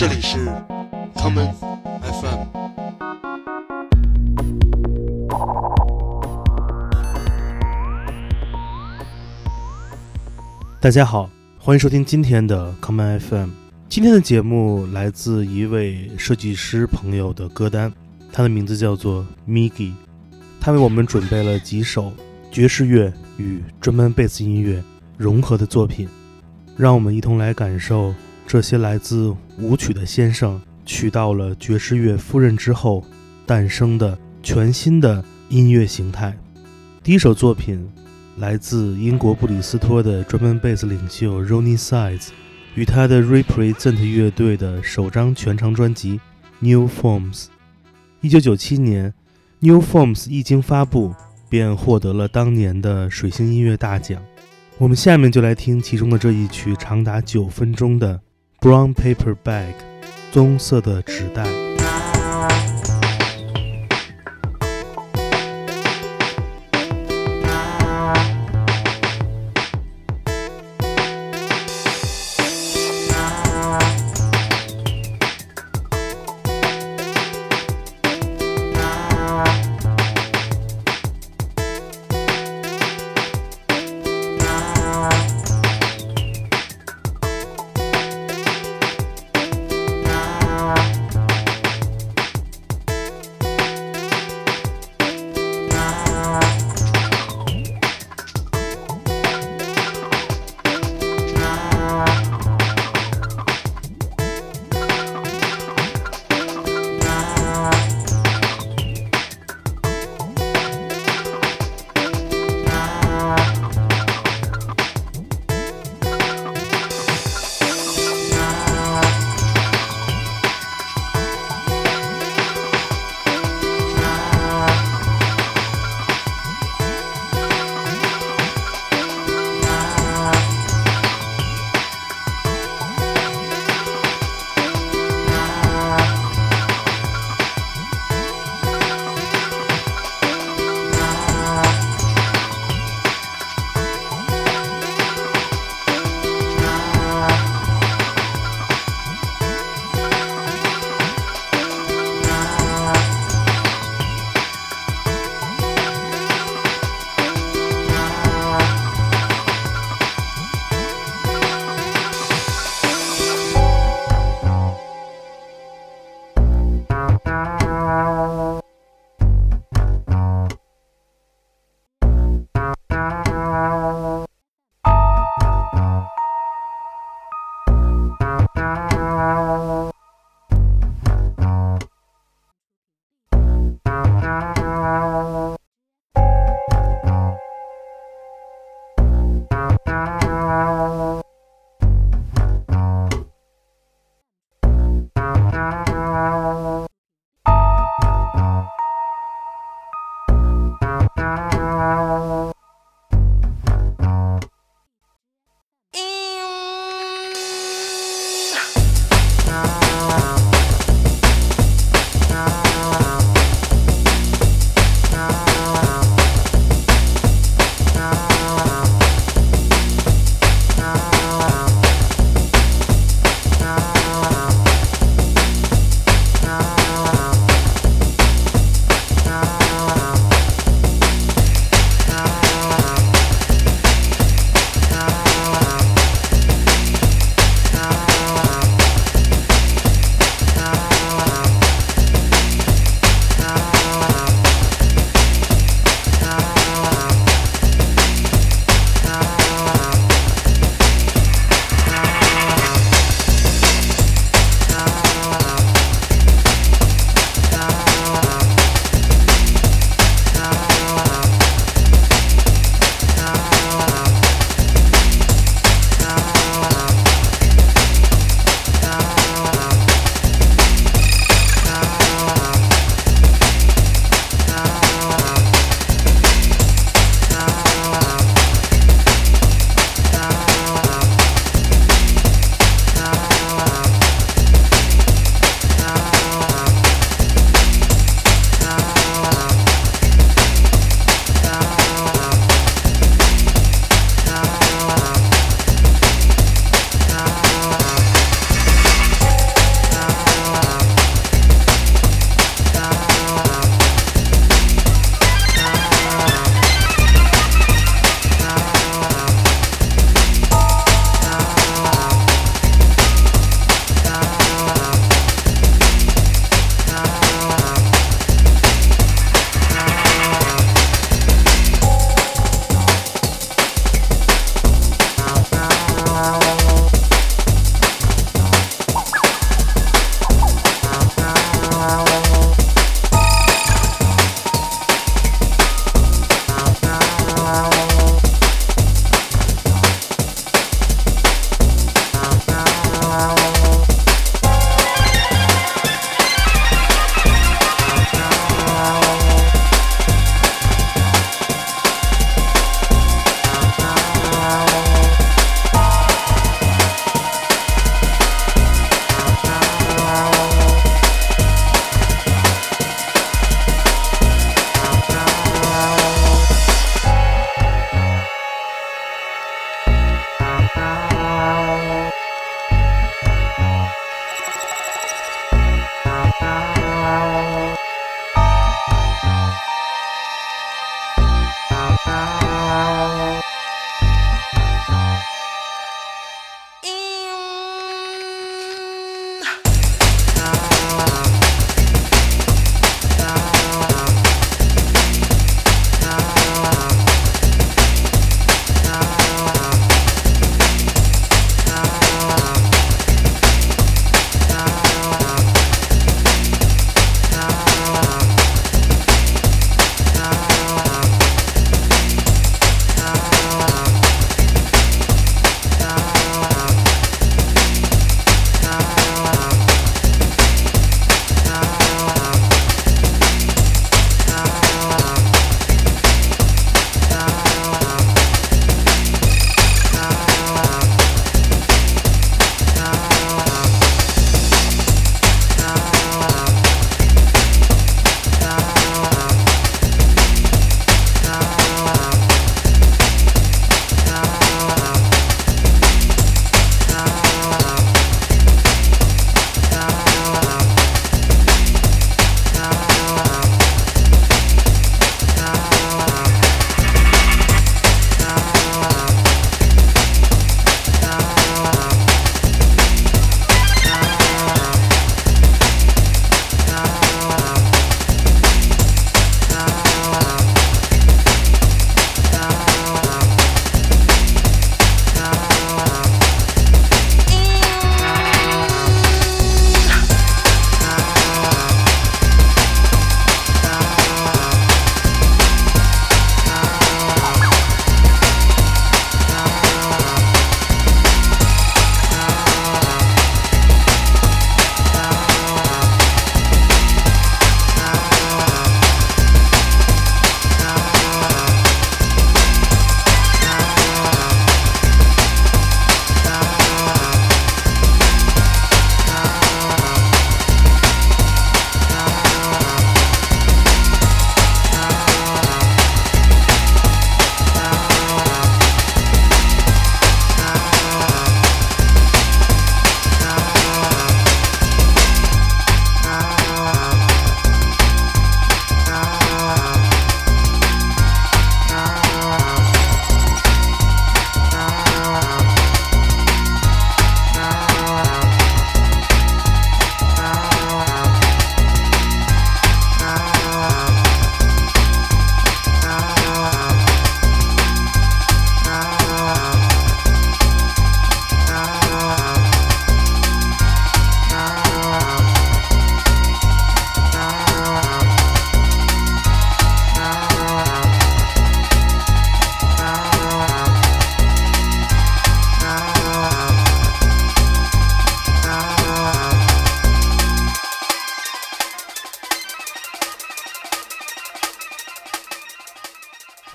这里是 common FM。大家好，欢迎收听今天的 common FM。今天的节目来自一位设计师朋友的歌单，他的名字叫做 Migi，他为我们准备了几首爵士乐与专门贝斯音乐融合的作品，让我们一同来感受这些来自舞曲的先生娶到了爵士乐夫人之后诞生的全新的音乐形态。第一首作品来自英国布里斯托的专门贝斯领袖 Ronnie Sides 与他的 Represent 乐队的首张全长专辑《New Forms》。一九九七年，《New Forms》一经发布，便获得了当年的水星音乐大奖。我们下面就来听其中的这一曲，长达九分钟的《Brown Paper Bag》，棕色的纸袋。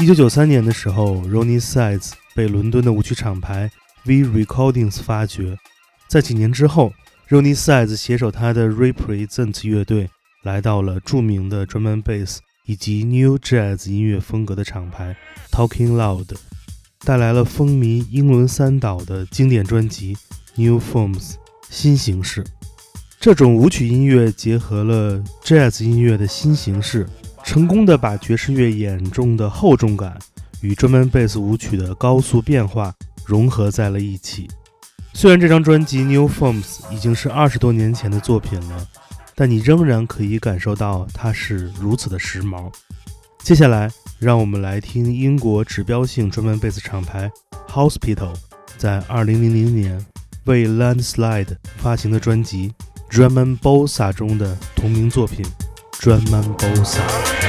一九九三年的时候，Ronnie Sides 被伦敦的舞曲厂牌 V Recordings 发掘。在几年之后，Ronnie Sides 携手他的 Represent 乐队，来到了著名的 Drum and Bass 以及 New Jazz 音乐风格的厂牌 Talking Loud，带来了风靡英伦三岛的经典专辑 New Forms 新形式。这种舞曲音乐结合了 Jazz 音乐的新形式，成功的把爵士乐眼中的厚重感与专门贝斯舞曲的高速变化融合在了一起。虽然这张专辑 New Forms 已经是二十多年前的作品了，但你仍然可以感受到它是如此的时髦。接下来，让我们来听英国指标性专门贝斯厂牌 Hospital 在二零零零年为 Landslide 发行的专辑。Drum and Bossa 中的同名作品专门包撒。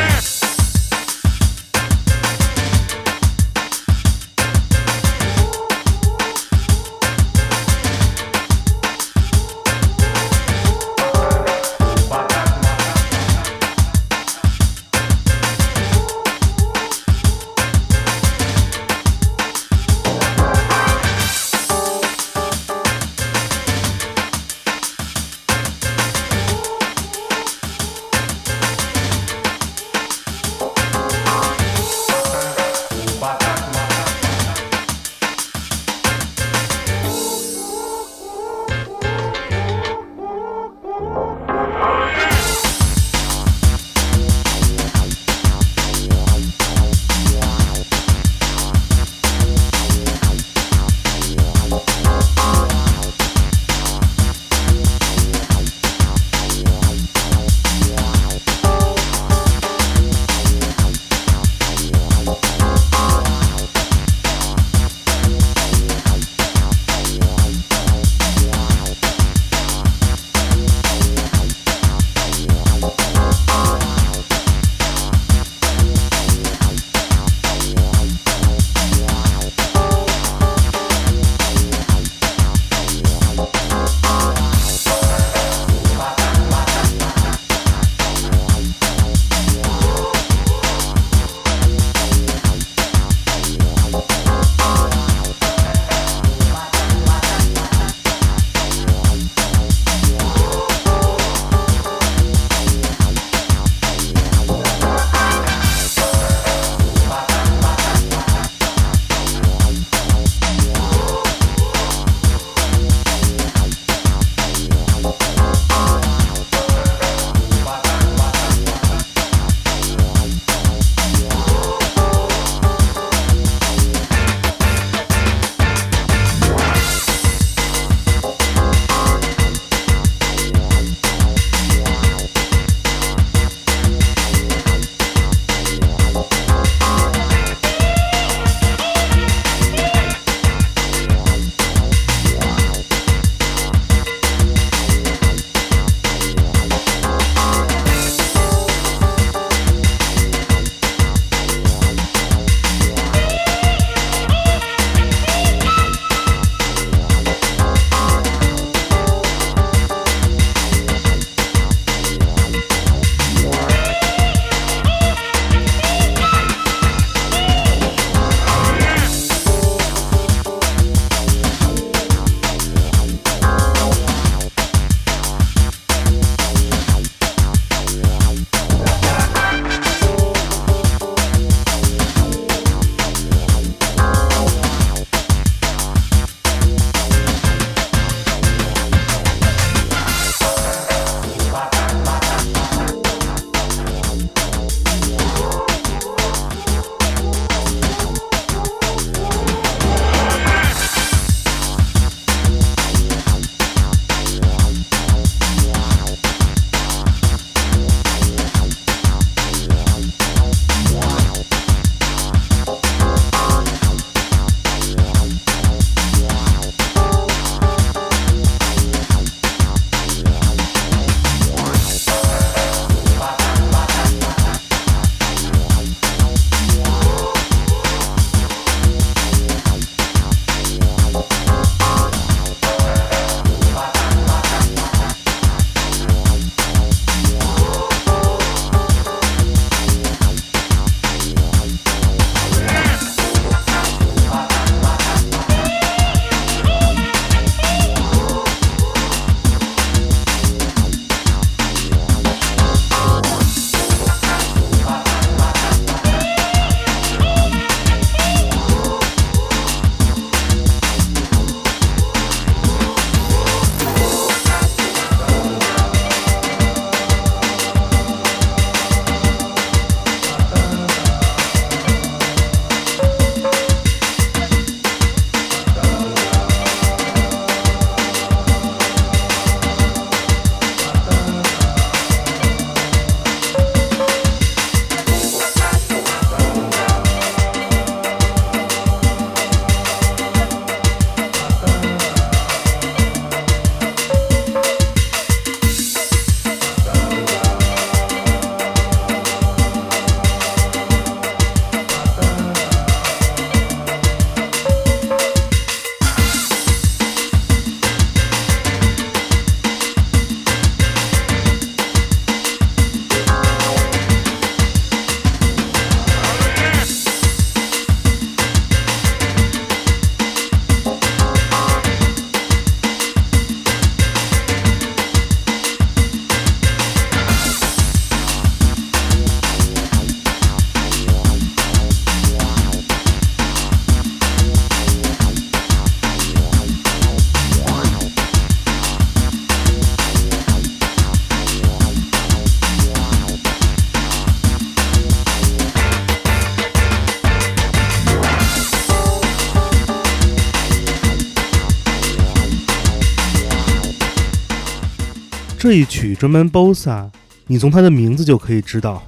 专门 Bossa》，你从它的名字就可以知道，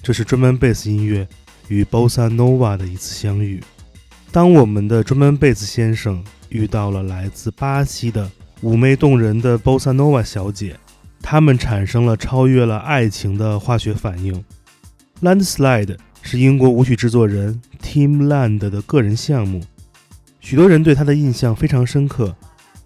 这是专门贝斯音乐与 Bossa Nova 的一次相遇。当我们的专门贝斯先生遇到了来自巴西的妩媚动人的 Bossa Nova 小姐，他们产生了超越了爱情的化学反应。Landslide 是英国舞曲制作人 Tim Land 的个人项目，许多人对他的印象非常深刻。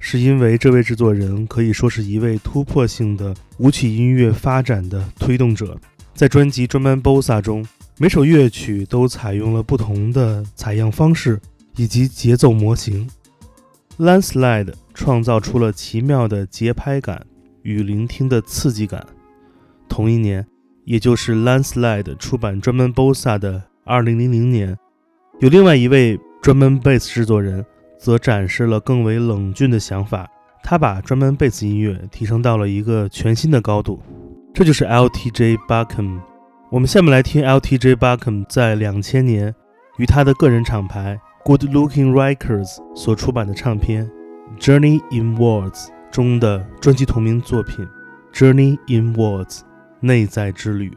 是因为这位制作人可以说是一位突破性的舞曲音乐发展的推动者。在专辑《专门 Bossa》中，每首乐曲都采用了不同的采样方式以及节奏模型。Landslide 创造出了奇妙的节拍感与聆听的刺激感。同一年，也就是 Landslide 出版《专门 Bossa》的2000年，有另外一位专门 Bass 制作人。则展示了更为冷峻的想法。他把专门贝斯音乐提升到了一个全新的高度。这就是 L.T.J. Buckham。我们下面来听 L.T.J. Buckham 在两千年与他的个人厂牌 Good Looking Records 所出版的唱片《Journey in Words》中的专辑同名作品《Journey in Words》内在之旅。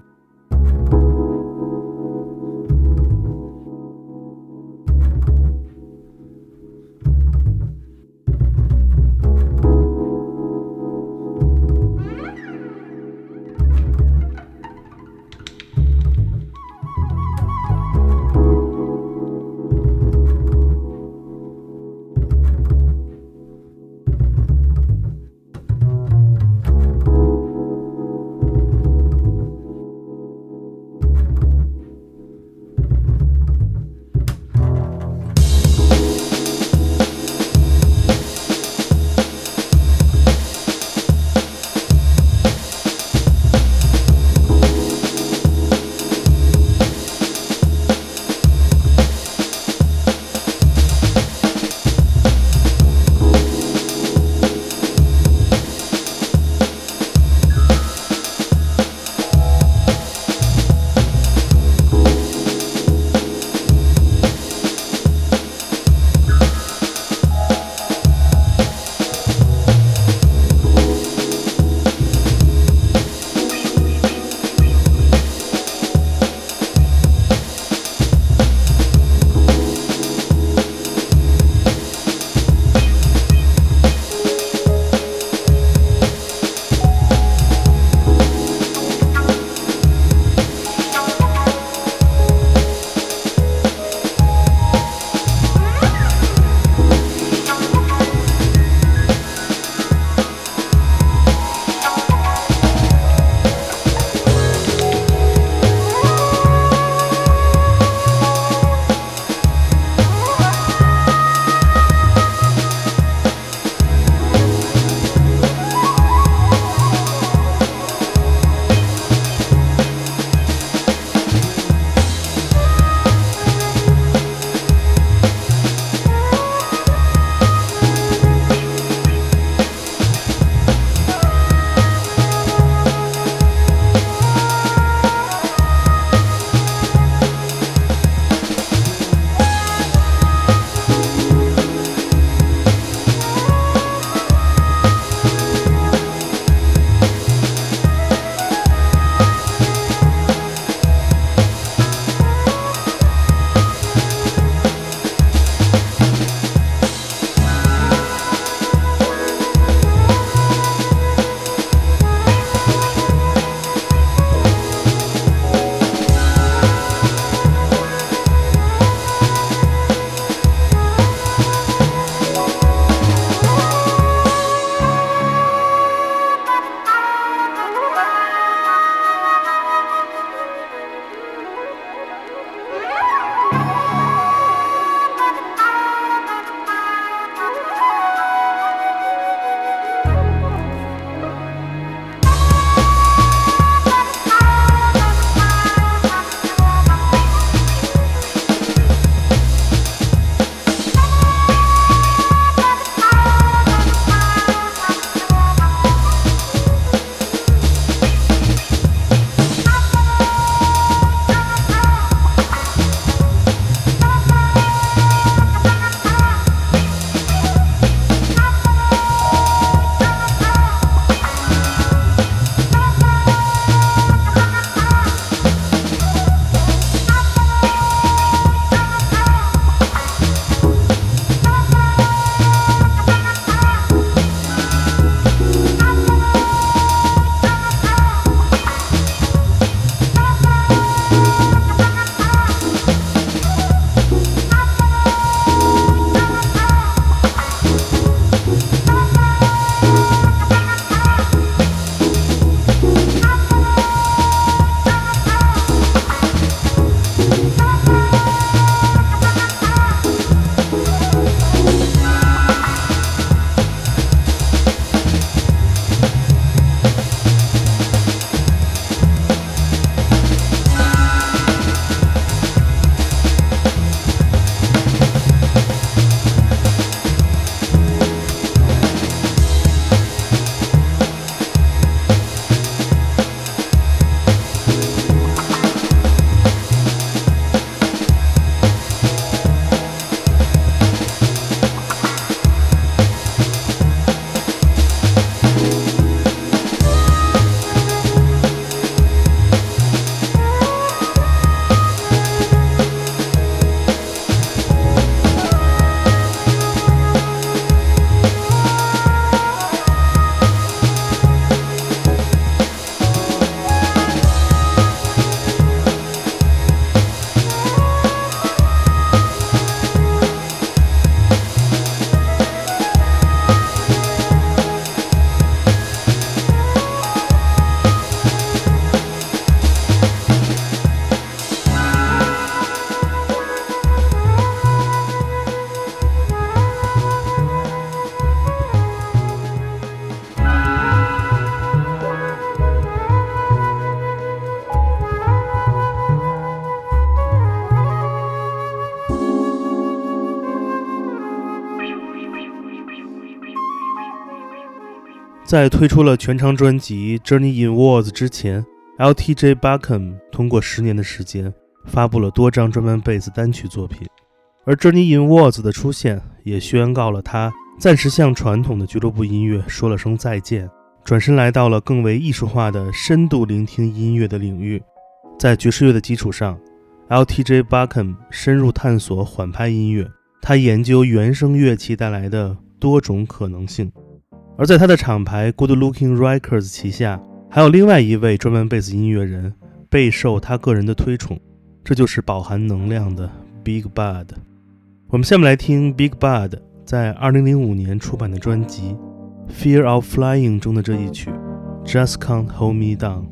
在推出了全长专辑《Journey in Words》之前，LTJ Buckham 通过十年的时间发布了多张专门贝斯单曲作品，而《Journey in Words》的出现也宣告了他暂时向传统的俱乐部音乐说了声再见，转身来到了更为艺术化的深度聆听音乐的领域。在爵士乐的基础上，LTJ Buckham 深入探索缓拍音乐，他研究原声乐器带来的多种可能性。而在他的厂牌 Good Looking Records 旗下，还有另外一位专门贝斯音乐人，备受他个人的推崇，这就是饱含能量的 Big Bud。我们下面来听 Big Bud 在2005年出版的专辑《Fear of Flying》中的这一曲《Just Can't Hold Me Down》。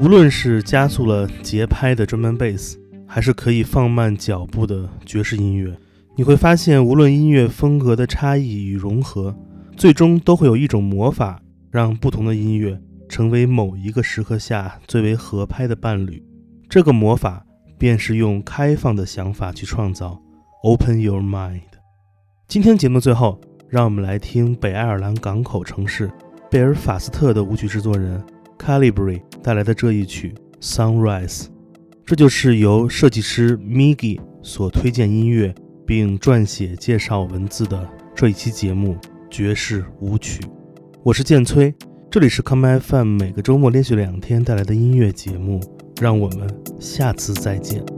无论是加速了节拍的 drum and bass，还是可以放慢脚步的爵士音乐，你会发现，无论音乐风格的差异与融合，最终都会有一种魔法，让不同的音乐成为某一个时刻下最为合拍的伴侣。这个魔法便是用开放的想法去创造，Open your mind。今天节目最后，让我们来听北爱尔兰港口城市贝尔法斯特的舞曲制作人 Calibri 带来的这一曲《Sunrise》，这就是由设计师 Migi 所推荐音乐并撰写介绍文字的这一期节目《爵士舞曲》。我是剑崔，这里是 Come FM 每个周末连续两天带来的音乐节目，让我们下次再见。